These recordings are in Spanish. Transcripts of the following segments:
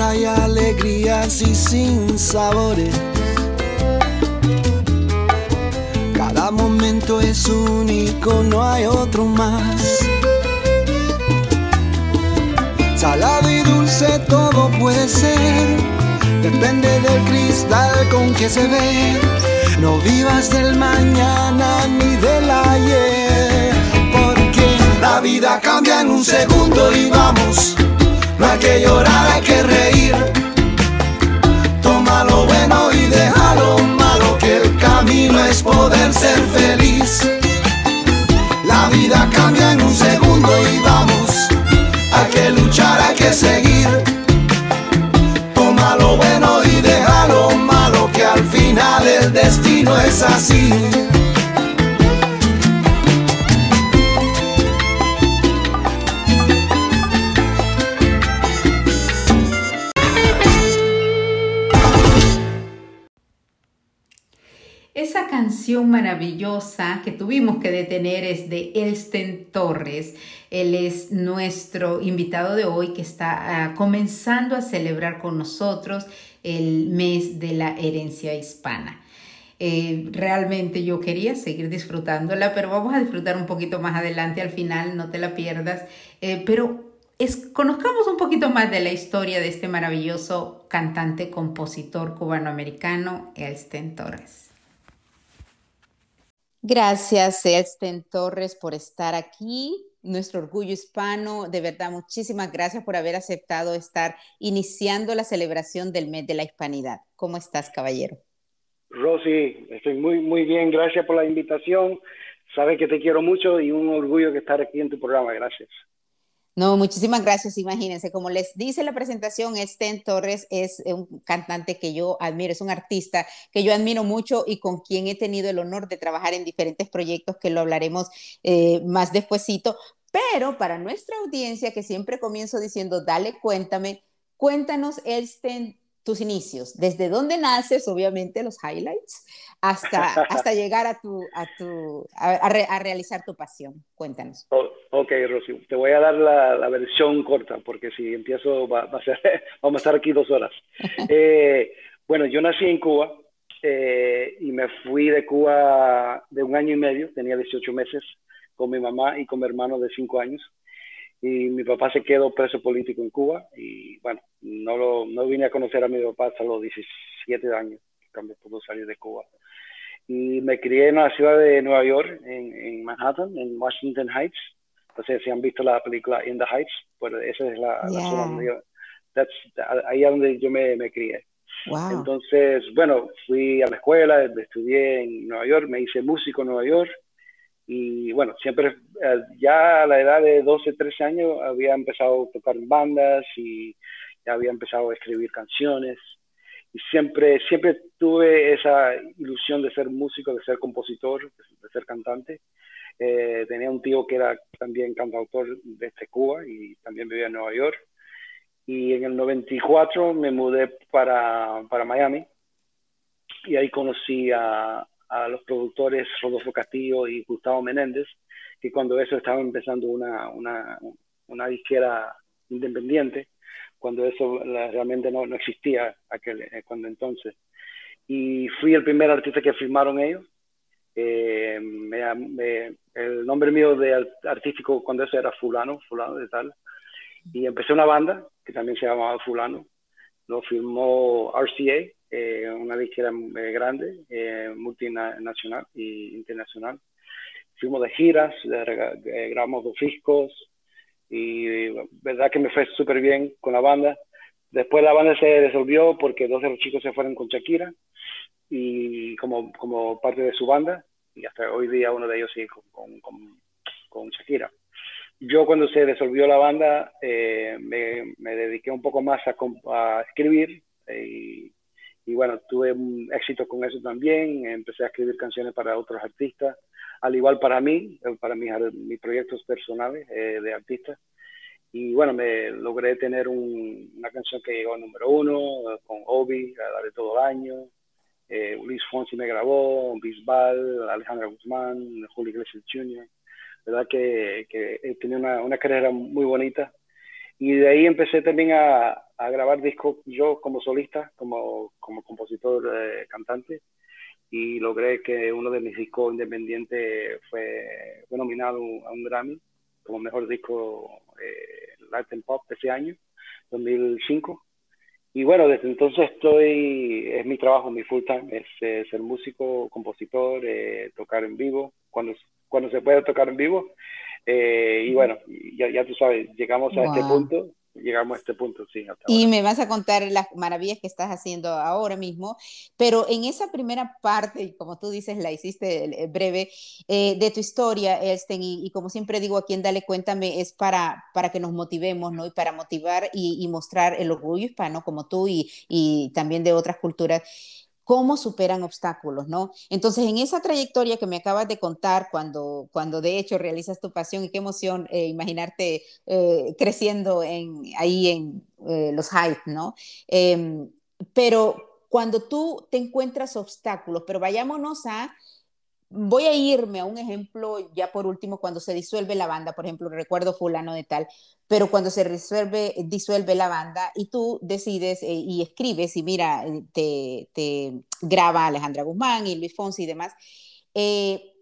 hay alegrías y sin sabores. Cada momento es único, no hay otro más. Salado y dulce todo puede ser, depende del cristal con que se ve. No vivas del mañana ni del ayer, porque la vida cambia en un segundo y vamos hay que llorar, hay que reír. Toma lo bueno y deja lo malo, que el camino es poder ser feliz. La vida cambia en un segundo y vamos, hay que luchar, hay que seguir. Toma lo bueno y deja lo malo, que al final el destino es así. Maravillosa que tuvimos que detener es de Elsten Torres. Él es nuestro invitado de hoy que está ah, comenzando a celebrar con nosotros el mes de la herencia hispana. Eh, realmente yo quería seguir disfrutándola, pero vamos a disfrutar un poquito más adelante al final, no te la pierdas. Eh, pero es, conozcamos un poquito más de la historia de este maravilloso cantante, compositor cubanoamericano, Elsten Torres. Gracias, Elsten Torres, por estar aquí. Nuestro orgullo hispano, de verdad, muchísimas gracias por haber aceptado estar iniciando la celebración del mes de la hispanidad. ¿Cómo estás, caballero? Rosy, estoy muy, muy bien. Gracias por la invitación. Sabes que te quiero mucho y un orgullo que estar aquí en tu programa. Gracias. No, muchísimas gracias. Imagínense, como les dice la presentación, Sten Torres es un cantante que yo admiro, es un artista que yo admiro mucho y con quien he tenido el honor de trabajar en diferentes proyectos que lo hablaremos eh, más despuesito. Pero para nuestra audiencia, que siempre comienzo diciendo, dale, cuéntame, cuéntanos, Sten, tus inicios, desde dónde naces, obviamente los highlights, hasta, hasta llegar a, tu, a, tu, a, realizar tu pasión. Cuéntanos. ok, Rosy, te voy a dar la, la versión corta, porque si empiezo va, a ser, vamos a estar aquí dos horas. Eh, bueno, yo nací en Cuba eh, y me fui de Cuba de un año y medio, tenía 18 meses, con mi mamá y con mi hermano de 5 años y mi papá se quedó preso político en Cuba y bueno, no, lo, no vine a conocer a mi papá hasta los 17 años, cuando pudo salir de Cuba. Y me crié en la ciudad de Nueva York, en, en Manhattan, en Washington Heights. Entonces, si han visto la película In the Heights, pues esa es la, zona donde yo, ahí es donde yo me, me crié. Wow. Entonces, bueno, fui a la escuela, estudié en Nueva York, me hice músico en Nueva York, y bueno, siempre, eh, ya a la edad de 12, 13 años había empezado a tocar en bandas y ya había empezado a escribir canciones. Y siempre, siempre tuve esa ilusión de ser músico, de ser compositor, de ser cantante. Eh, tenía un tío que era también cantautor desde Cuba y también vivía en Nueva York. Y en el 94 me mudé para, para Miami y ahí conocí a, a los productores Rodolfo Castillo y Gustavo Menéndez, que cuando eso estaba empezando una, una, una disquera independiente, cuando eso realmente no, no existía aquel, eh, cuando entonces. Y fui el primer artista que firmaron ellos. Eh, el nombre mío de artístico cuando eso era fulano, fulano de tal. Y empecé una banda que también se llamaba fulano. Lo firmó RCA, eh, una disquera eh, grande, eh, multinacional e internacional. Fuimos de giras, grabamos dos discos y verdad que me fue súper bien con la banda. Después la banda se resolvió porque dos de los chicos se fueron con Shakira y como, como parte de su banda y hasta hoy día uno de ellos sigue con, con, con, Shakira. Yo cuando se resolvió la banda me, me, dediqué un poco más a, a escribir y y bueno, tuve un éxito con eso también, empecé a escribir canciones para otros artistas, al igual para mí, eh, para mis, mis proyectos personales eh, de artista. Y bueno, me logré tener una canción que llegó al número uno, eh, con Obi, la de todo el año, Luis Fonsi me grabó, Bisbal, Alejandra Guzmán, Julio Iglesias Jr., verdad que, que he tenido una, una carrera muy bonita. Y de ahí empecé también a, a grabar discos yo como solista, como, como compositor, eh, cantante, y logré que uno de mis discos independientes fue, fue nominado a un Grammy como mejor disco eh, Latin Pop de ese año, 2005. Y bueno, desde entonces estoy, es mi trabajo, mi full time, es eh, ser músico, compositor, eh, tocar en vivo, cuando, cuando se puede tocar en vivo. Eh, y bueno, ya, ya, tú sabes, llegamos a este punto llegamos a este punto, sí. y me vas a contar las maravillas que estás haciendo ahora mismo, pero en esa primera parte, y como tú dices, la hiciste eh, breve, eh, de tu historia, Elsten, y, como siempre digo aquí en Dale Cuéntame, es para, para que nos motivemos, ¿no? Y para motivar y, y mostrar el orgullo hispano como tú y, y también de otras culturas cómo superan obstáculos, ¿no? Entonces, en esa trayectoria que me acabas de contar, cuando, cuando de hecho realizas tu pasión, y qué emoción eh, imaginarte eh, creciendo en, ahí en eh, los heights, ¿no? Em, pero cuando tú te encuentras obstáculos, pero vayámonos a Voy a irme a un ejemplo ya por último, cuando se disuelve la banda, por ejemplo, recuerdo fulano de tal, pero cuando se disuelve, disuelve la banda y tú decides eh, y escribes y mira, eh, te, te, graba Alejandra Guzmán y Luis Fonsi y demás, eh,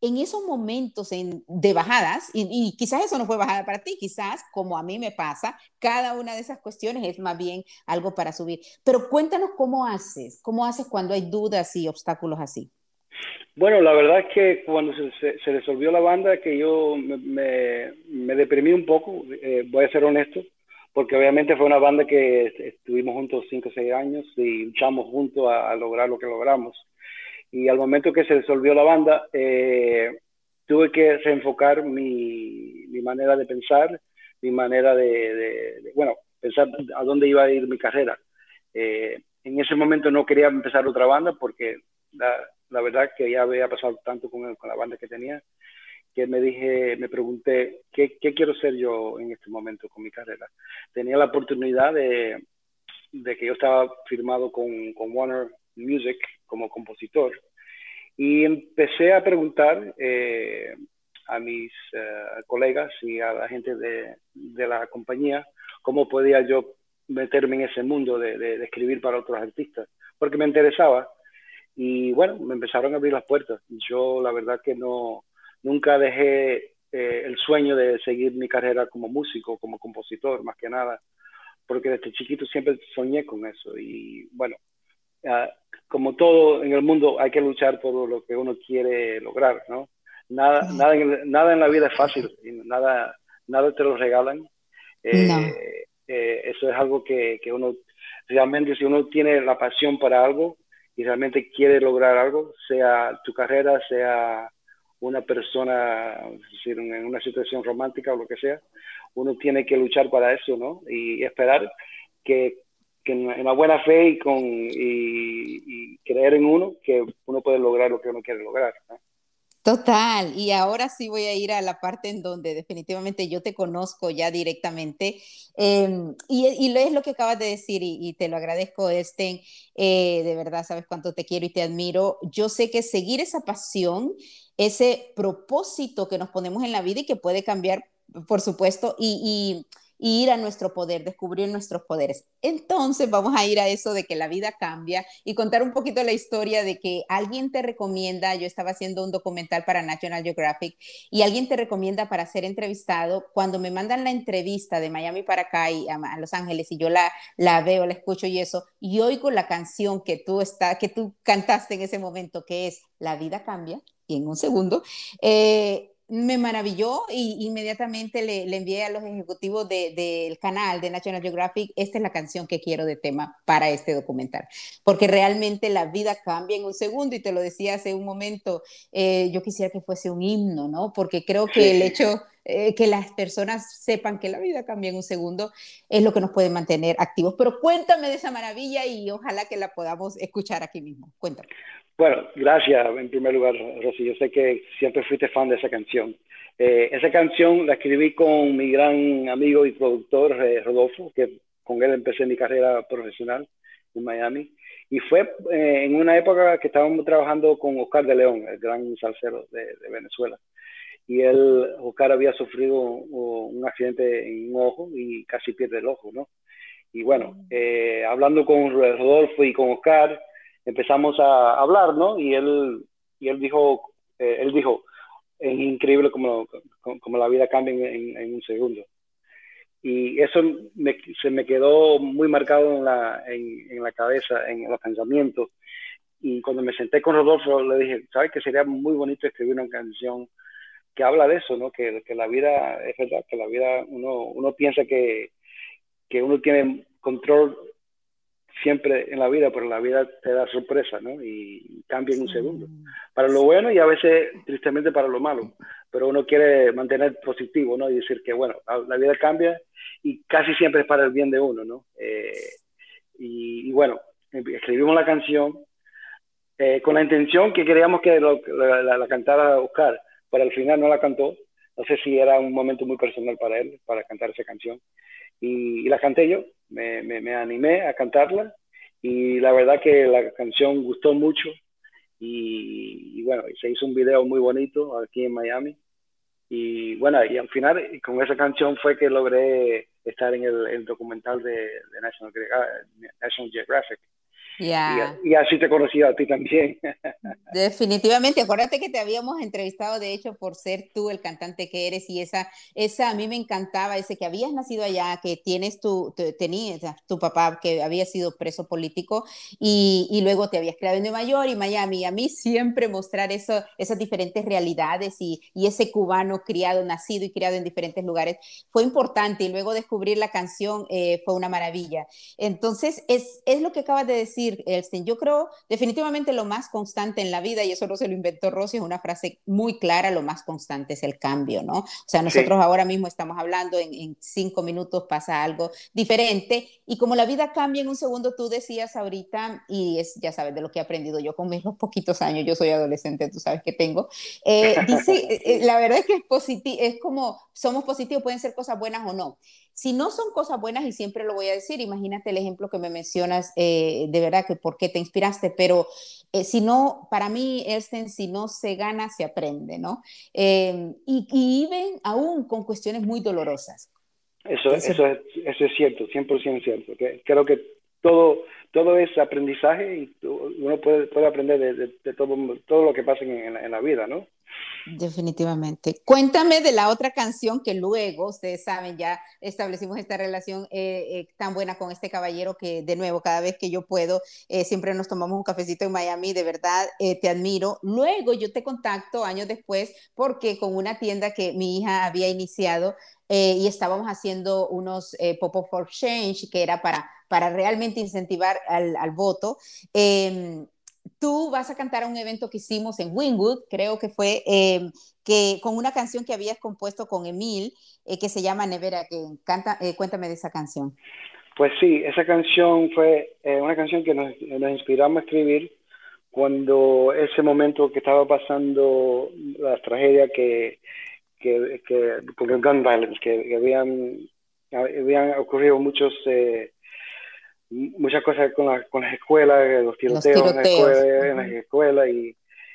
en esos momentos en, de bajadas, y, quizás eso no fue bajada para ti, quizás como a mí me pasa, cada una de esas cuestiones es más bien algo para subir. Pero cuéntanos cómo haces, cómo haces cuando hay dudas y obstáculos así. Bueno, la verdad es que cuando se, se, resolvió la banda, que yo me, deprimí un poco, eh, voy a ser honesto, porque obviamente fue una banda que estuvimos juntos 5 o 6 años y luchamos juntos a, lograr lo que logramos. Y al momento que se resolvió la banda, eh, tuve que reenfocar mi, manera de pensar, mi manera de, de, bueno, pensar a dónde iba a ir mi carrera. Eh, en ese momento no quería empezar otra banda porque la, la verdad que ya había pasado tanto con, con la banda que tenía, que me dije, me pregunté, ¿qué, ¿qué, quiero ser yo en este momento con mi carrera? Tenía la oportunidad de, de que yo estaba firmado con, con, Warner Music como compositor y empecé a preguntar eh, a mis uh, colegas y a la gente de, de, la compañía cómo podía yo meterme en ese mundo de, de, escribir para otros artistas, porque me interesaba y bueno, me empezaron a abrir las puertas. Yo la verdad que no, nunca dejé eh, el sueño de seguir mi carrera como músico, como compositor, más que nada, porque desde chiquito siempre soñé con eso. Y bueno, uh, como todo en el mundo hay que luchar por lo que uno quiere lograr, ¿no? Nada, nada, en, nada en la vida es fácil, nada, nada te lo regalan. Eh, no. eh, eso es algo que, que uno, realmente si uno tiene la pasión para algo, y realmente quiere lograr algo, sea tu carrera, sea una persona, decir, en una situación romántica o lo que sea, uno tiene que luchar para eso, ¿no? Y esperar que, que en la buena fe y, con, y, creer en uno, que uno puede lograr lo que uno quiere lograr. Total, y ahora sí voy a ir a la parte en donde definitivamente yo te conozco ya directamente. Eh, y, y, es lo que acabas de decir y, te lo agradezco, Estén. Eh, de verdad, sabes cuánto te quiero y te admiro. Yo sé que seguir esa pasión, ese propósito que nos ponemos en la vida y que puede cambiar, por supuesto, y y ir a nuestro poder, descubrir nuestros poderes. Entonces vamos a ir a eso de que la vida cambia y contar un poquito la historia de que alguien te recomienda, yo estaba haciendo un documental para National Geographic y alguien te recomienda para ser entrevistado, cuando me mandan la entrevista de Miami para acá y a, Los Ángeles y yo la, veo, la escucho y eso, y oigo la canción que tú, está, que tú cantaste en ese momento, que es La vida cambia, y en un segundo, eh, me maravilló y inmediatamente le, le envié a los ejecutivos del de, canal de National Geographic, esta es la canción que quiero de tema para este documental, porque realmente la vida cambia en un segundo y te lo decía hace un momento, eh, yo quisiera que fuese un himno, ¿no? Porque creo que el hecho eh, que las personas sepan que la vida cambia en un segundo es lo que nos puede mantener activos. Pero cuéntame de esa maravilla y ojalá que la podamos escuchar aquí mismo. Cuéntame. Bueno, gracias en primer lugar, Rosy. Yo sé que siempre fuiste fan de esa canción. Eh, esa canción la escribí con mi gran amigo y productor eh, Rodolfo, que con él empecé mi carrera profesional en Miami. Y fue eh, en una época que estábamos trabajando con Oscar de León, el gran salsero de, de Venezuela. Y él, Oscar había sufrido un accidente en un ojo y casi pierde el ojo, ¿no? Y bueno, eh, hablando con Rodolfo y con Oscar, empezamos a hablar, ¿no? Y él, y él dijo, eh, él dijo, es increíble como, como, la vida cambia en, en, un segundo. Y eso se me quedó muy marcado en la, en la cabeza, en los pensamientos. Y cuando me senté con Rodolfo, le dije, ¿sabes que sería muy bonito escribir una canción que habla de eso, ¿no? Que, que la vida, es verdad, que la vida, uno, uno piensa que, que uno tiene control siempre en la vida, pero la vida te da sorpresa, ¿no? Y cambia en un segundo. Para lo bueno y a veces, tristemente, para lo malo. Pero uno quiere mantener positivo, ¿no? Y decir que, bueno, la vida cambia y casi siempre es para el bien de uno, ¿no? Eh, y, bueno, escribimos la canción eh, con la intención que queríamos que la, cantara Oscar, pero al final no la cantó. No sé si era un momento muy personal para él, para cantar esa canción. Y, la canté yo, me, me, animé a cantarla y la verdad que la canción gustó mucho y, bueno, se hizo un video muy bonito aquí en Miami y bueno, y al final con esa canción fue que logré estar en el, documental de, National, National Geographic y, así te conocí a ti también. Definitivamente, acuérdate que te habíamos entrevistado, de hecho, por ser tú el cantante que eres y esa, esa a mí me encantaba, ese que habías nacido allá, que tienes tu, tenías tu papá que había sido preso político y, y, luego te habías creado en Nueva York y Miami. a mí siempre mostrar eso, esas diferentes realidades y, y ese cubano criado, nacido y criado en diferentes lugares fue importante y luego descubrir la canción eh, fue una maravilla. Entonces, es, es lo que acabas de decir yo creo definitivamente lo más constante en la vida, y eso no se lo inventó Rossi, es una frase muy clara, lo más constante es el cambio, ¿no? O sea, nosotros ahora mismo estamos hablando, en, cinco minutos pasa algo diferente, y como la vida cambia en un segundo, tú decías ahorita, y es, ya sabes, de lo que he aprendido yo con mis poquitos años, yo soy adolescente, tú sabes que tengo, eh, dice, eh, la verdad es que es positivo, es como, somos positivos, pueden ser cosas buenas o no. Si no son cosas buenas, y siempre lo voy a decir, imagínate el ejemplo que me mencionas, de verdad que por qué te inspiraste, pero eh, si no, para mí, Elsten, si no se gana, se aprende, ¿no? Eh, y, viven aún con cuestiones muy dolorosas. Eso, eso, es, eso es cierto, 100% cierto. Que, creo que todo, todo es aprendizaje y uno puede, puede aprender de, todo, todo lo que pasa en, en la vida, ¿no? Definitivamente. Cuéntame de la otra canción que luego, ustedes saben, ya establecimos esta relación eh, eh, tan buena con este caballero que de nuevo, cada vez que yo puedo, eh, siempre nos tomamos un cafecito en Miami, de verdad, te admiro. Luego yo te contacto años después porque con una tienda que mi hija había iniciado y estábamos haciendo unos Pop-Up for Change, que era para, para realmente incentivar al, al voto. Tú vas a cantar a un evento que hicimos en Wynwood, creo que fue, em, que con una canción que habías compuesto con Emil, eh, que se llama Nevera, que canta, eh, cuéntame de esa canción. Pues sí, esa canción fue eh, una canción que nos, inspiramos a escribir cuando ese momento que estaba pasando la tragedia que, que, que con el gun violence, que, habían, habían ocurrido muchos muchas cosas con, con las escuelas, los tiroteos, En, las escuelas, y,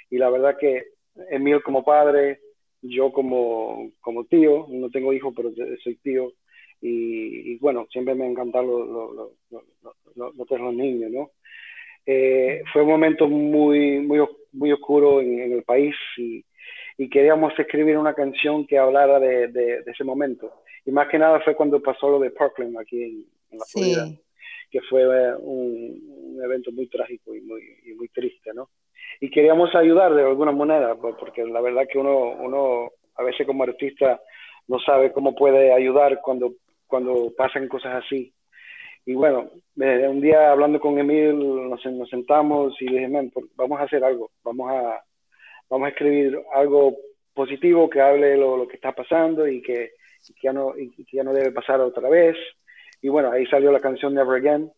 y, la verdad que Emil como padre, yo como, como tío, no tengo hijos, pero soy tío, y, bueno, siempre me encantan los, los, los, los, niños, ¿no? Eh, fue un momento muy, muy, muy oscuro en, el país y, y, queríamos escribir una canción que hablara de, de, ese momento. Y más que nada fue cuando pasó lo de Parkland aquí en, la Florida que fue eh, un, evento muy trágico y muy, triste, ¿no? Y queríamos ayudar de alguna manera, porque la verdad que uno, uno a veces como artista no sabe cómo puede ayudar cuando, cuando pasan cosas así. Y bueno, un día hablando con Emil, nos, sentamos y dije, pues, vamos a hacer algo, vamos a, vamos a escribir algo positivo que hable lo, lo que está pasando y que, que ya no, y que ya no debe pasar otra vez. Y bueno, ahí salió la canción Never Again.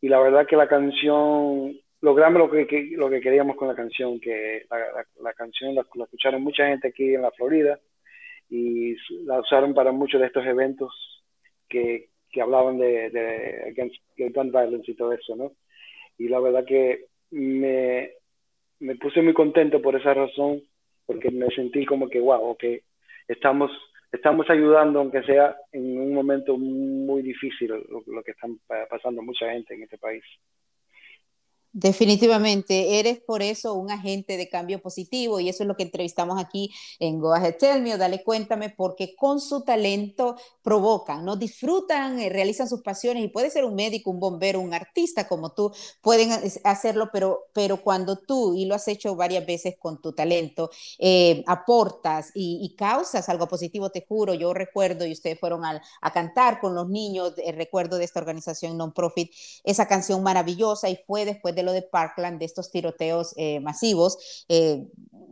Y la verdad que la canción, logramos lo que, lo que queríamos con la canción, que la, canción la, escucharon mucha gente aquí en la Florida y la usaron para muchos de estos eventos que, que hablaban de, against, gun violence y todo eso, ¿no? Y la verdad que me, me puse muy contento por esa razón, porque me sentí como que, wow, ok, estamos estamos ayudando, aunque sea en un momento muy difícil, lo, que están pasando mucha gente en este país. Definitivamente, eres por eso un agente de cambio positivo y eso es lo que entrevistamos aquí en Go Ahead Tell Me Dale Cuéntame, porque con su talento provocan, no disfrutan, eh, realizan sus pasiones y puede ser un médico, un bombero, un artista como tú, pueden hacerlo, pero, pero cuando tú, y lo has hecho varias veces con tu talento, eh, aportas y, causas algo positivo, te juro, yo recuerdo y ustedes fueron a, a cantar con los niños, eh, recuerdo de esta organización non-profit, esa canción maravillosa y fue después de lo de Parkland, de estos tiroteos eh, masivos, eh,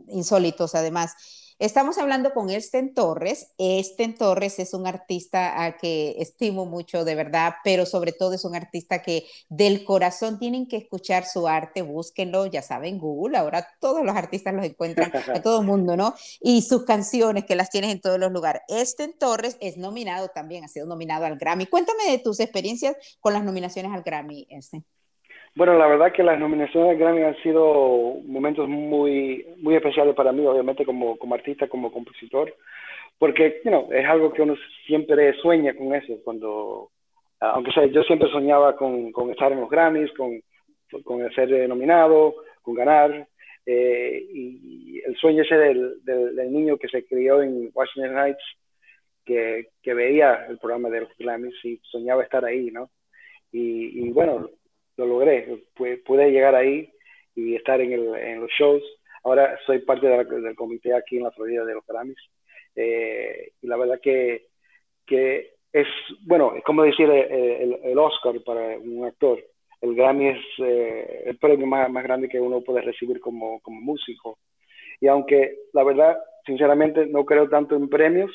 insólitos además. Estamos hablando con Esten Torres. Esten Torres es un artista a que estimo mucho, de verdad, pero sobre todo es un artista que del corazón tienen que escuchar su arte, búsquenlo, ya saben, Google, ahora todos los artistas los encuentran a todo el mundo, ¿no? Y sus canciones que las tienes en todos los lugares. Esten Torres es nominado también, ha sido nominado al Grammy. Cuéntame de tus experiencias con las nominaciones al Grammy, Esten. Bueno, la verdad que las nominaciones al Grammy han sido momentos muy, muy especiales para mí, obviamente como, como artista, como compositor, porque you es algo que uno siempre sueña con eso, cuando, aunque sea, yo siempre soñaba con, con estar en los Grammys, con, con ser nominado, con ganar, eh, y el sueño ese del, del, niño que se crió en Washington Heights, que, que veía el programa de los Grammys y soñaba estar ahí, ¿no? Y, y bueno, lo logré, pude llegar ahí y estar en, el, en los shows. Ahora soy parte del comité aquí en la Florida de los Grammys. Eh, y la verdad que, que es, bueno, es como decir eh, el, el, Oscar para un actor. El Grammy es eh, el premio más, más, grande que uno puede recibir como, como músico. Y aunque la verdad, sinceramente, no creo tanto en premios,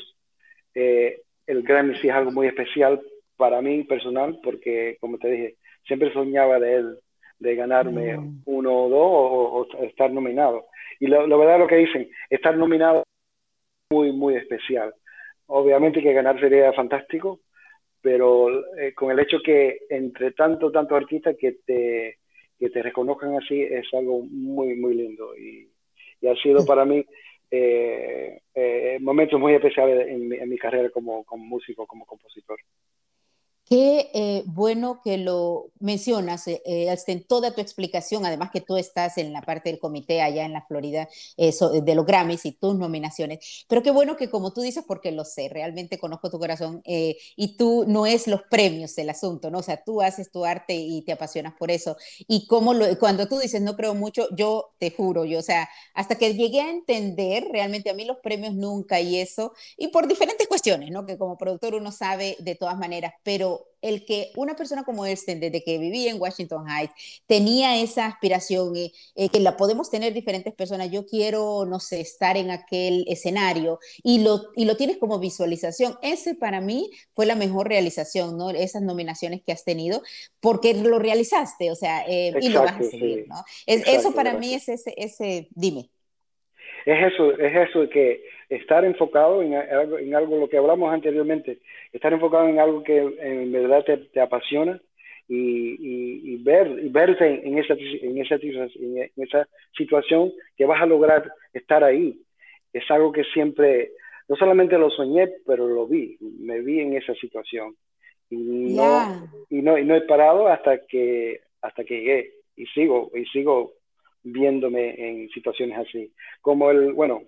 el Grammy sí es algo muy especial para mí personal, porque como te dije, siempre soñaba de él, de ganarme mm. uno o dos o, estar nominado. Y la, verdad lo que dicen, estar nominado muy, muy especial. Obviamente que ganar sería fantástico, pero eh, con el hecho que entre tanto, tantos artistas que te, que te reconozcan así es algo muy, muy lindo. Y, ha sido para mí eh, eh, momentos muy especiales en, en mi carrera como, como músico, como compositor. Qué eh, bueno que lo mencionas eh, eh, en toda tu explicación, además que tú estás en la parte del comité allá en la Florida de los Grammys y tus nominaciones, pero qué bueno que como tú dices, porque lo sé, realmente conozco tu corazón y tú no es los premios el asunto, ¿no? O sea, tú haces tu arte y te apasionas por eso. Y como lo, cuando tú dices no creo mucho, yo te juro, yo, o sea, hasta que llegué a entender realmente a mí los premios nunca y eso, y por diferentes cuestiones, ¿no? Que como productor uno sabe de todas maneras, pero el que una persona como este, desde que vivía en Washington Heights, tenía esa aspiración, eh, eh, que la podemos tener diferentes personas, yo quiero, no sé, estar en aquel escenario y lo, y lo tienes como visualización. Ese para mí fue la mejor realización, ¿no? Esas nominaciones que has tenido, porque lo realizaste, o sea, eh, y lo vas a seguir, ¿no? Es, eso para mí es ese, ese, dime. Es eso, es eso que estar enfocado en algo, en algo, lo que hablamos anteriormente, estar enfocado en algo que en verdad te, apasiona y, y, ver, y verte en esa, en, esa, en esa situación que vas a lograr estar ahí. Es algo que siempre, no solamente lo soñé, pero lo vi, me vi en esa situación. Y no, y no, y no he parado hasta que, hasta que llegué y sigo, y sigo viéndome en situaciones así. Como el, bueno,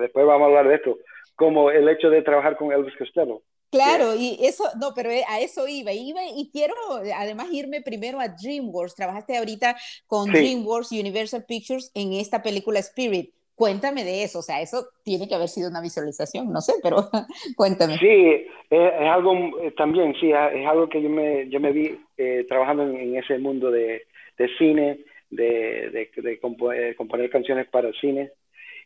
después vamos a hablar de esto, como el hecho de trabajar con Elvis Costello. Claro, y eso, no, pero eh, a eso iba, iba y quiero además irme primero a DreamWorks. Trabajaste ahorita con DreamWorks Universal Pictures en esta película Spirit. Cuéntame de eso, o sea, eso tiene que haber sido una visualización, no sé, pero cuéntame. Sí, es, algo eh, también, sí, es algo que yo me, yo me vi eh, trabajando en, ese mundo de, de cine, de, de, eh, componer, canciones para el cine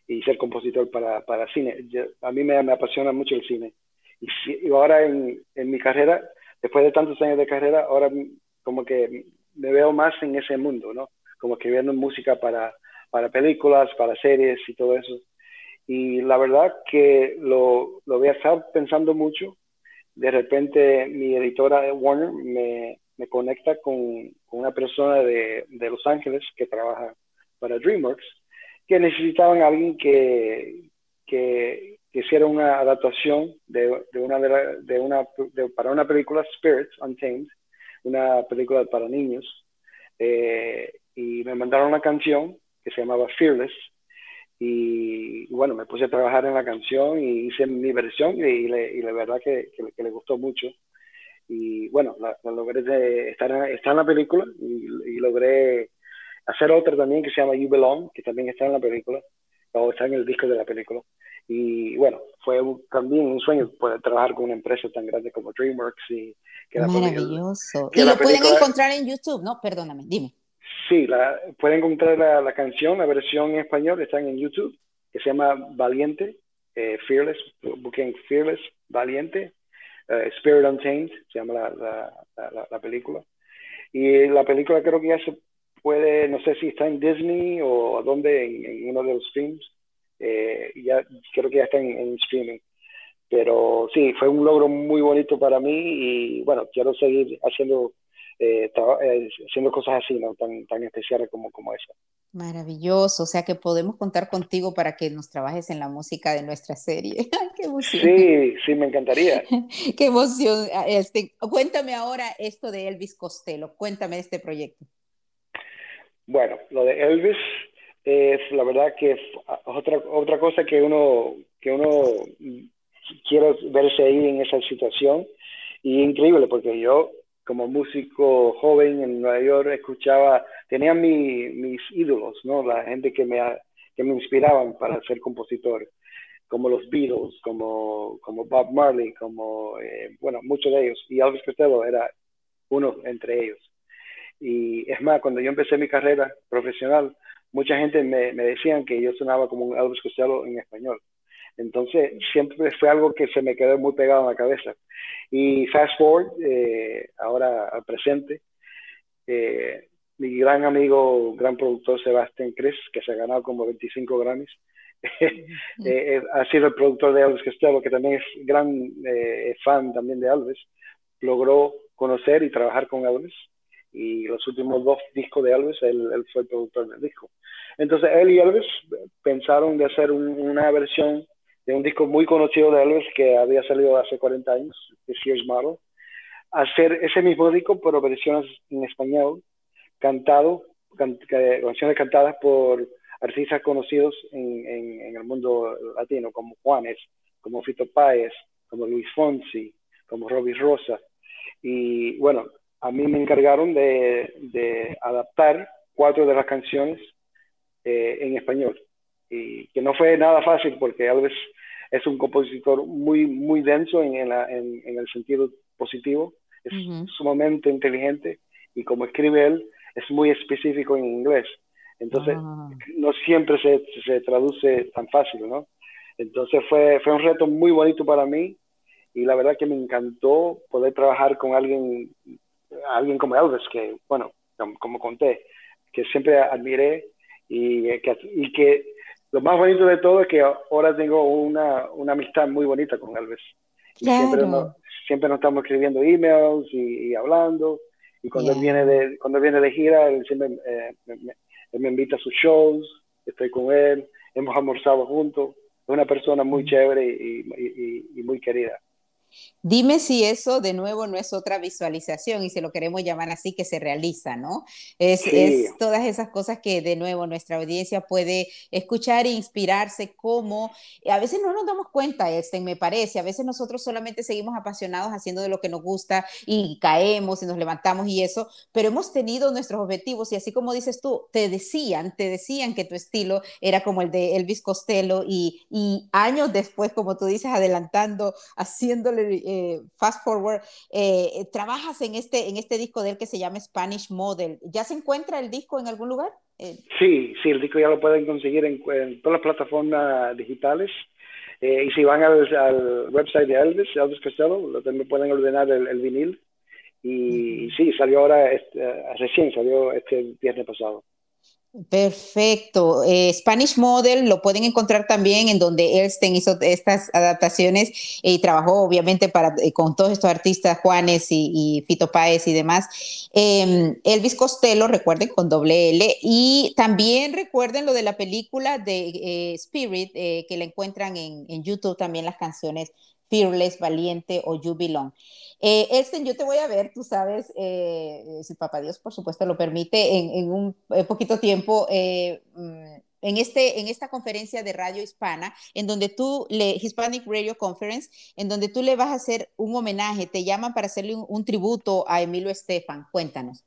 y ser compositor para, para cine. a mí me, apasiona mucho el cine. Y, ahora en, en, mi carrera, después de tantos años de carrera, ahora como que me veo más en ese mundo, ¿no? Como escribiendo música para, para películas, para series y todo eso. Y la verdad que lo, lo voy a estar pensando mucho. De repente mi editora Warner me, me conecta con, una persona de, Los Ángeles que trabaja para DreamWorks, que necesitaban a alguien que, hiciera una adaptación de, de de, una para una película Spirits Untamed, una película para niños, eh, y me mandaron una canción que se llamaba Fearless, y bueno, me puse a trabajar en la canción y hice mi versión y, y la verdad que, le gustó mucho. Y bueno, la, logré estar, en, en la película y, y, logré hacer otra también que se llama You Belong, que también está en la película, o está en el disco de la película. Y bueno, fue también un sueño poder trabajar con una empresa tan grande como DreamWorks. Y que Maravilloso. y lo pueden encontrar en YouTube, ¿no? Perdóname, dime. Sí, la, pueden encontrar la, canción, la versión en español, está en YouTube, que se llama Valiente, eh, Fearless, busquen Fearless, Valiente, eh, Spirit Untamed, se llama la, la, la, película. Y la película creo que ya se puede, no sé si está en Disney o dónde, en, uno de los streams. Eh, ya creo que ya está en, streaming. Pero sí, fue un logro muy bonito para mí y bueno, quiero seguir haciendo, eh, eh, haciendo cosas así, ¿no? tan, tan especiales como, como esa. Maravilloso, o sea que podemos contar contigo para que nos trabajes en la música de nuestra serie. ¡Qué emoción! Sí, sí, me encantaría. ¡Qué emoción! Este, cuéntame ahora esto de Elvis Costello, cuéntame este proyecto. Bueno, lo de Elvis es la verdad que es otra, otra cosa que uno, que uno quiere verse ahí en esa situación. Y increíble, porque yo, como músico joven en Nueva York, escuchaba, tenía mis ídolos, ¿no? La gente que me, que me inspiraban para ser compositor, como los Beatles, como, como Bob Marley, como, eh, bueno, muchos de ellos. Y Elvis Costello era uno entre ellos. Y es más, cuando yo empecé mi carrera profesional, mucha gente me, me decían que yo sonaba como un Elvis Costello en español. Entonces, siempre fue algo que se me quedó muy pegado en la cabeza. Y fast forward, eh, ahora al presente, eh, mi gran amigo, gran productor Sebastián Cris, que se ha ganado como 25 Grammys, eh, ha sido el productor de Elvis Costello, que también es gran fan también de Elvis, logró conocer y trabajar con Elvis y los últimos dos discos de Elvis, él, él, fue el productor del disco. Entonces él y Elvis pensaron de hacer una versión de un disco muy conocido de Elvis que había salido hace 40 años, The Sears Model, hacer ese mismo disco pero versiones en español, cantado, canciones cantadas por artistas conocidos en, en, en, el mundo latino, como Juanes, como Fito Páez, como Luis Fonsi, como Robbie Rosa. Y bueno, a mí me encargaron de, de adaptar cuatro de las canciones eh, en español. Y que no fue nada fácil porque Elvis es un compositor muy, muy denso en, en, en, el sentido positivo, es sumamente inteligente y como escribe él, es muy específico en inglés. Entonces, ah. no siempre se, se, traduce tan fácil, ¿no? Entonces fue, fue un reto muy bonito para mí y la verdad que me encantó poder trabajar con alguien alguien como Elvis, que, bueno, como, conté, que siempre admiré y que, y que lo más bonito de todo es que ahora tengo una, una amistad muy bonita con Elvis. Siempre, nos, siempre nos estamos escribiendo emails y, hablando. Y cuando, él viene de, cuando viene de gira, él siempre eh, me, me, invita a sus shows, estoy con él, hemos almorzado juntos. Es una persona muy chévere y, y muy querida. Dime si eso de nuevo no es otra visualización y se lo queremos llamar así que se realiza, ¿no? Es, es, todas esas cosas que de nuevo nuestra audiencia puede escuchar e inspirarse como a veces no nos damos cuenta, este, me parece, a veces nosotros solamente seguimos apasionados haciendo de lo que nos gusta y caemos y nos levantamos y eso, pero hemos tenido nuestros objetivos y así como dices tú, te decían, te decían que tu estilo era como el de Elvis Costello y, y años después, como tú dices, adelantando, haciéndole eh, fast forward, eh, trabajas en este, en este disco de él que se llama Spanish Model. ¿Ya se encuentra el disco en algún lugar? Eh, sí, sí, el disco ya lo pueden conseguir en, todas las plataformas digitales. y si van al, website de Elvis, Elvis Costello, también pueden ordenar el, vinil. Y sí, salió ahora, este, recién salió este viernes pasado. Perfecto. Eh, Spanish Model lo pueden encontrar también en donde Elsten hizo estas adaptaciones y trabajó obviamente para, eh, con todos estos artistas, Juanes y, Fito Páez y demás. Em, Elvis Costello, recuerden, con doble L. Y también recuerden lo de la película de eh, Spirit, que la encuentran en, en YouTube también las canciones Fearless, Valiente o You Belong. Eh, este, yo te voy a ver, tú sabes, eh, si Papá Dios, por supuesto, lo permite, en, un eh, poquito tiempo, mm, en, este, en esta conferencia de radio hispana, en donde tú, le, Hispanic Radio Conference, en donde tú le vas a hacer un homenaje, te llaman para hacerle un, tributo a Emilio Estefan. Cuéntanos.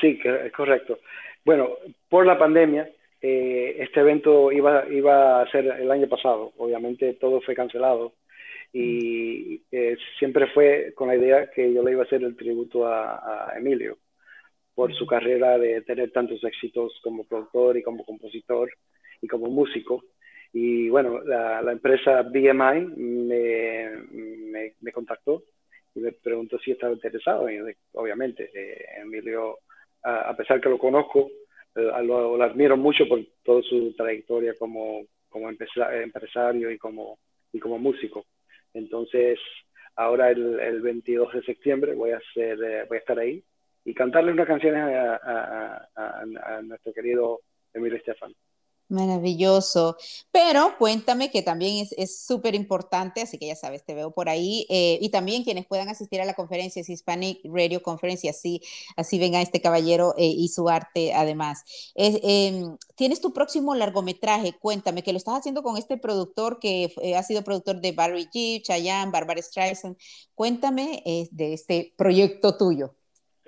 Sí, es correcto. Bueno, por la pandemia, este evento iba, iba a ser el año pasado. Obviamente todo fue cancelado y eh, siempre fue con la idea que yo le iba a hacer el tributo a, Emilio por su carrera de tener tantos éxitos como productor y como compositor y como músico. Y bueno, la, empresa BMI me, me, contactó y me preguntó si estaba interesado. Y obviamente, eh, Emilio, a, pesar que lo conozco, eh, lo, admiro mucho por toda su trayectoria como, como empresario y como, y como músico. Entonces, ahora el, 22 de septiembre voy a, hacer, eh, voy a estar ahí y cantarle unas canciones a, a nuestro querido Emilio Estefan. Maravilloso. Pero cuéntame que también es súper importante, así que ya sabes, te veo por ahí. Eh, y también quienes puedan asistir a la conferencia, es Hispanic Radio Conference, y así, así venga este caballero eh, y su arte además. Em, Tienes tu próximo largometraje, cuéntame, que lo estás haciendo con este productor que eh, ha sido productor de Barry G, Chayanne, Barbara Streisand. Cuéntame de este proyecto tuyo.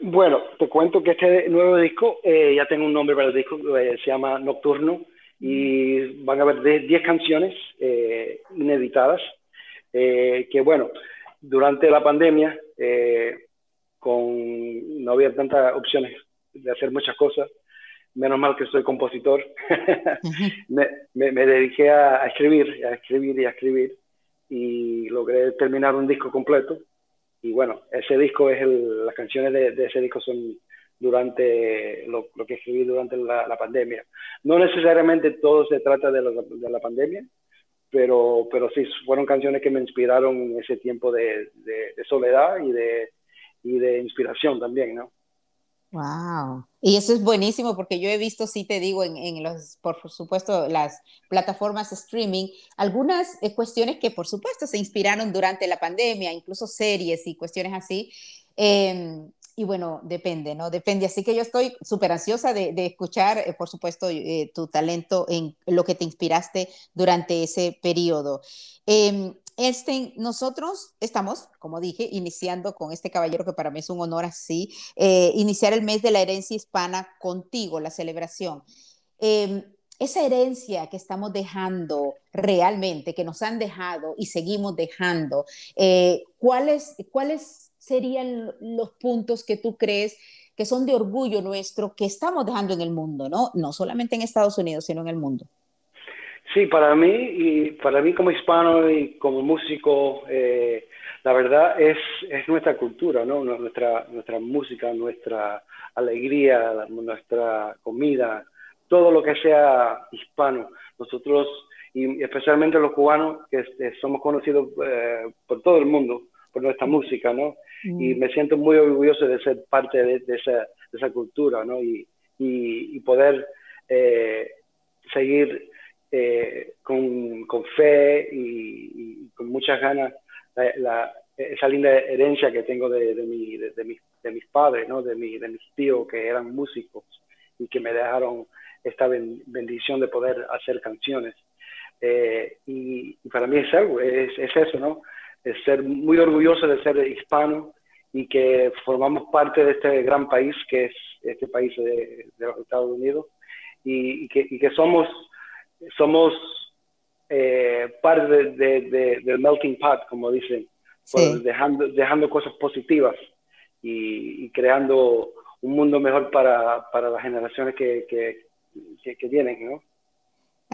Bueno, te cuento que este nuevo disco, ya tengo un nombre para el disco, se llama Nocturno y van a haber 10 canciones eh, ineditadas, eh, que bueno, durante la pandemia, eh, con, no había tantas opciones de hacer muchas cosas, menos mal que soy compositor, me, me, dediqué a, escribir, a escribir y a escribir, y logré terminar un disco completo, y bueno, ese disco es el, las canciones de, de ese disco son durante lo, que escribí durante la, pandemia. No necesariamente todo se trata de, de, la pandemia, pero, pero sí, fueron canciones que me inspiraron en ese tiempo de, de, soledad y de, y de inspiración también, ¿no? Wow. Y eso es buenísimo porque yo he visto, sí te digo, en, en los, por supuesto, las plataformas streaming, algunas eh, cuestiones que por supuesto se inspiraron durante la pandemia, incluso series y cuestiones así. Eh, y bueno, depende, ¿no? Depende. Así que yo estoy súper ansiosa de, escuchar, eh, por supuesto, eh, tu talento en lo que te inspiraste durante ese periodo. Eh, este, nosotros estamos, como dije, iniciando con este caballero que para mí es un honor así, eh, iniciar el mes de la herencia hispana contigo, la celebración. Em, esa herencia que estamos dejando realmente, que nos han dejado y seguimos dejando, ¿cuáles, ¿cuáles serían los puntos que tú crees que son de orgullo nuestro que estamos dejando en el mundo, ¿no? No solamente en Estados Unidos, sino en el mundo. Sí, para mí y para mí como hispano y como músico, eh, la verdad es, es nuestra cultura, ¿no? Nuestra, nuestra música, nuestra alegría, nuestra comida, todo lo que sea hispano. Nosotros, y especialmente los cubanos, que somos conocidos eh, por todo el mundo por nuestra música, ¿no? Y mm. me siento muy orgulloso de ser parte de, esa, de esa, cultura, ¿no? Y, y, poder eh, seguir eh, con, con, fe y, con muchas ganas la, esa linda herencia que tengo de, de, mi, de, de, mis padres, ¿no? de, mi, de mis tíos que eran músicos y que me dejaron esta bendición de poder hacer canciones. Eh, y, para mí es algo, es, es eso, ¿no? Es ser muy orgulloso de ser hispano y que formamos parte de este gran país que es este país de, los Estados Unidos y, que, y que, somos, somos eh, parte de, del melting pot, como dicen, dejando, dejando cosas positivas y, creando un mundo mejor para, para las generaciones que, que, que, que vienen, ¿no?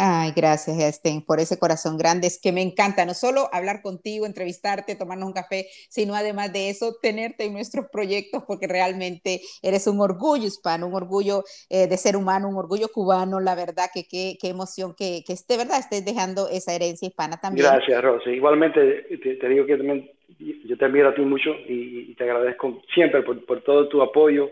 Ay, gracias, Estén, por ese corazón grande. Es que me encanta no solo hablar contigo, entrevistarte, tomarnos un café, sino además de eso, tenerte en nuestros proyectos, porque realmente eres un orgullo hispano, un orgullo eh, de ser humano, un orgullo cubano. La verdad que qué emoción que, que de verdad estés dejando esa herencia hispana también. Gracias, Rosy. Igualmente, te, digo que también yo te admiro a ti mucho y, te agradezco siempre por, por todo tu apoyo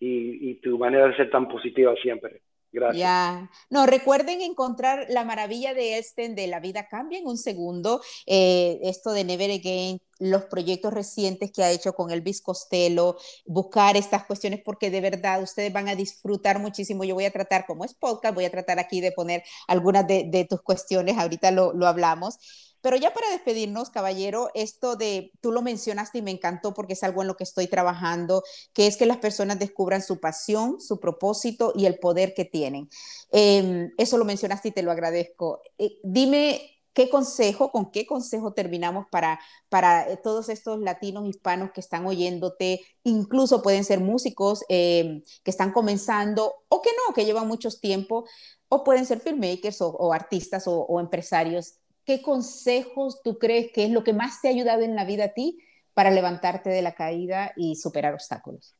y, y tu manera de ser tan positiva siempre. Gracias. Ya. No, recuerden encontrar la maravilla de este de La vida cambia en un segundo. Eh, esto de Never Again, los proyectos recientes que ha hecho con Elvis Costello, buscar estas cuestiones porque de verdad ustedes van a disfrutar muchísimo. Yo voy a tratar, como es podcast, voy a tratar aquí de poner algunas de, tus cuestiones, ahorita lo, lo hablamos. Pero ya para despedirnos, caballero, esto de, tú lo mencionaste y me encantó porque es algo en lo que estoy trabajando, que es que las personas descubran su pasión, su propósito y el poder que tienen. Em, eso lo mencionaste y te lo agradezco. Eh, dime ¿Qué consejo, con qué consejo terminamos para, para eh, todos estos latinos hispanos que están oyéndote? Incluso pueden ser músicos em, que están comenzando o que no, que llevan mucho tiempo, o pueden ser filmmakers o, artistas o, o, empresarios. ¿Qué consejos tú crees que es lo que más te ha ayudado en la vida a ti para levantarte de la caída y superar obstáculos?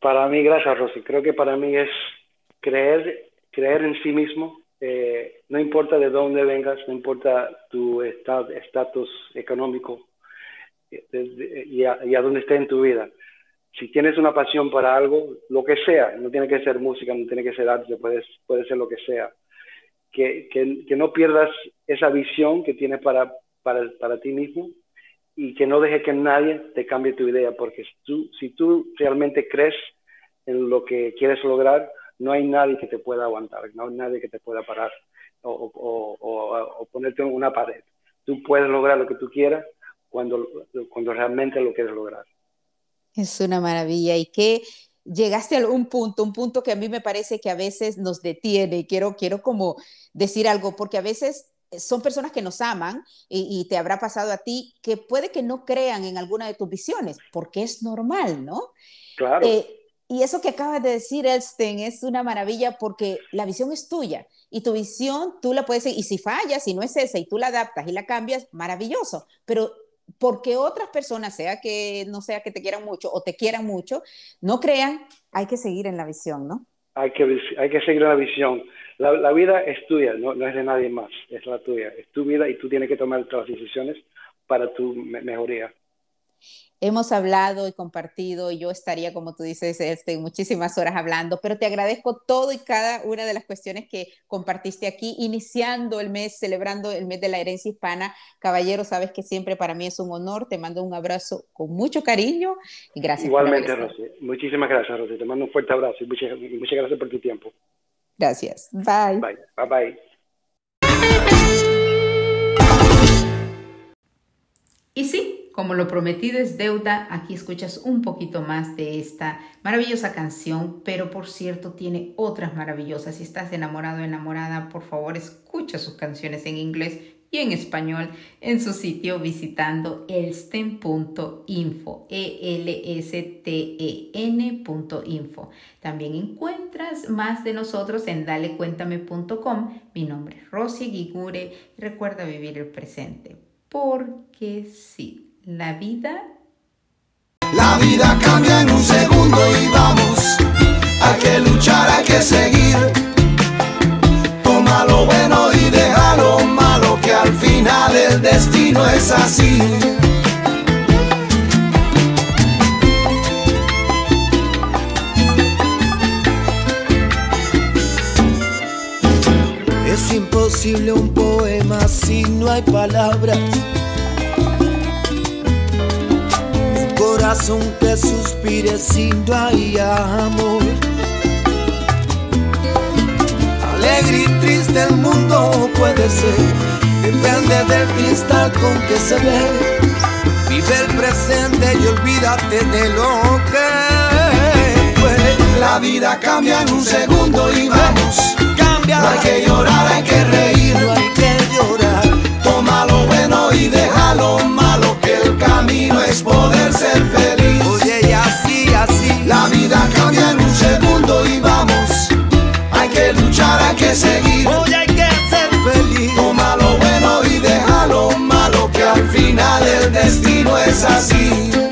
Para mí, gracias Rosy, creo que para mí es creer, creer en sí mismo, eh, no importa de dónde vengas, no importa tu estatus económico eh, y, a, dónde estés en tu vida. Si tienes una pasión para algo, lo que sea, no tiene que ser música, no tiene que ser arte, puede, puede ser lo que sea que, que, no pierdas esa visión que tienes para, para, para, ti mismo y que no dejes que nadie te cambie tu idea, porque si tú, si tú realmente crees en lo que quieres lograr, no hay nadie que te pueda aguantar, no hay nadie que te pueda parar o, o, o, o ponerte en una pared. Tú puedes lograr lo que tú quieras cuando, cuando realmente lo quieres lograr. Es una maravilla. Y qué, llegaste a un punto, un punto que a mí me parece que a veces nos detiene y quiero, quiero como decir algo, porque a veces son personas que nos aman y, te habrá pasado a ti que puede que no crean en alguna de tus visiones, porque es normal, ¿no? Claro. Eh, y eso que acabas de decir, Elsten, es una maravilla porque la visión es tuya y tu visión tú la puedes, y si fallas, si no es esa y tú la adaptas y la cambias, maravilloso, pero porque otras personas, sea que no sea que te quieran mucho o te quieran mucho, no crean, hay que seguir en la visión, ¿no? Hay que, hay que seguir en la visión. La, vida es tuya, no, es de nadie más, es la tuya, es tu vida y tú tienes que tomar las decisiones para tu mejoría hemos hablado y compartido, y yo estaría, como tú dices, este, muchísimas horas hablando, pero te agradezco todo y cada una de las cuestiones que compartiste aquí, iniciando el mes, celebrando el mes de la herencia hispana. Caballero, sabes que siempre para mí es un honor, te mando un abrazo con mucho cariño y gracias. Igualmente, Rosy. Muchísimas gracias, Rosy. Te mando un fuerte abrazo y muchas, muchas gracias por tu tiempo. Gracias. Bye. Bye. Bye bye. Como lo prometido es deuda, aquí escuchas un poquito más de esta maravillosa canción, pero por cierto tiene otras maravillosas. Si estás enamorado o enamorada, por favor escucha sus canciones en inglés y en español en su sitio visitando elsten.info, e l s t e n.info. También encuentras más de nosotros en dalecuéntame.com. Mi nombre es Rosy Guigure y recuerda vivir el presente, porque sí. La vida. La vida cambia en un segundo y vamos. Hay que luchar, hay que seguir. Toma lo bueno y deja lo malo, que al final el destino es así. Es imposible un poema si no hay palabras corazón que suspire si no hay amor. Alegre y triste el mundo puede ser, depende del cristal con que se ve. Vive el presente y olvídate de lo que fue. La vida cambia en un segundo y vamos. Cambia. No hay que llorar, hay que reír, no hay que llorar. Toma lo bueno y deja poder ser feliz. Oye, y así, así. La vida cambia en un segundo y vamos. Hay que luchar, hay que seguir. Oye, hay que ser feliz. Toma lo bueno y deja lo malo, que al final el destino es así.